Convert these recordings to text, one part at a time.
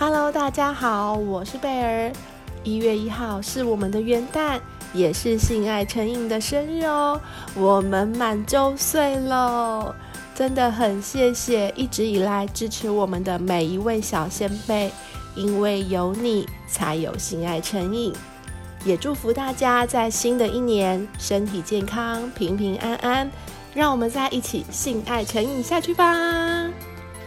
Hello，大家好，我是贝儿。一月一号是我们的元旦，也是性爱成瘾的生日哦。我们满周岁喽，真的很谢谢一直以来支持我们的每一位小仙贝，因为有你才有性爱成瘾。也祝福大家在新的一年身体健康、平平安安。让我们再一起性爱成瘾下去吧。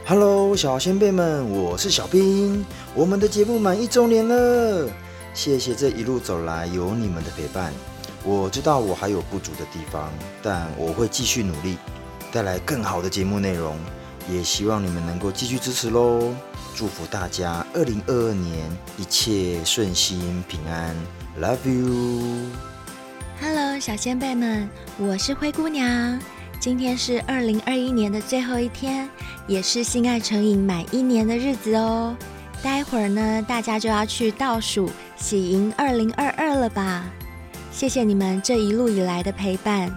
Hello，小仙贝们，我是小兵。我们的节目满一周年了，谢谢这一路走来有你们的陪伴。我知道我还有不足的地方，但我会继续努力，带来更好的节目内容。也希望你们能够继续支持喽。祝福大家二零二二年一切顺心平安，Love you。Hello，小仙贝们，我是灰姑娘。今天是二零二一年的最后一天，也是性爱成瘾满一年的日子哦。待会儿呢，大家就要去倒数喜迎二零二二了吧？谢谢你们这一路以来的陪伴，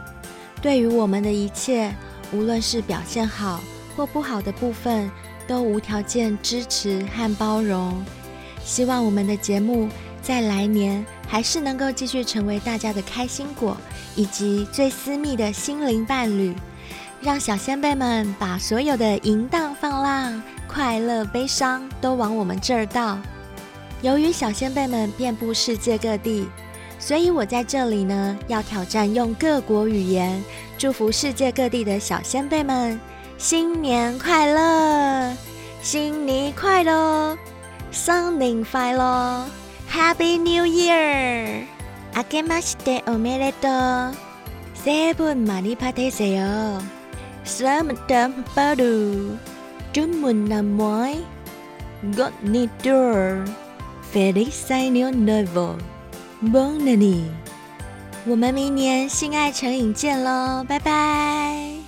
对于我们的一切，无论是表现好或不好的部分，都无条件支持和包容。希望我们的节目在来年还是能够继续成为大家的开心果。以及最私密的心灵伴侣，让小先辈们把所有的淫荡放浪、快乐悲伤都往我们这儿倒。由于小先辈们遍布世界各地，所以我在这里呢要挑战用各国语言祝福世界各地的小先辈们新年快乐，新年快乐，新年快乐 ，Happy New Year！あけましておめでとう。새해 복 많이 받으세요。Selamat baru。祝满年迈。God nidur。Feliz año nuevo。Bon année。我们明年性爱成瘾见喽，拜拜。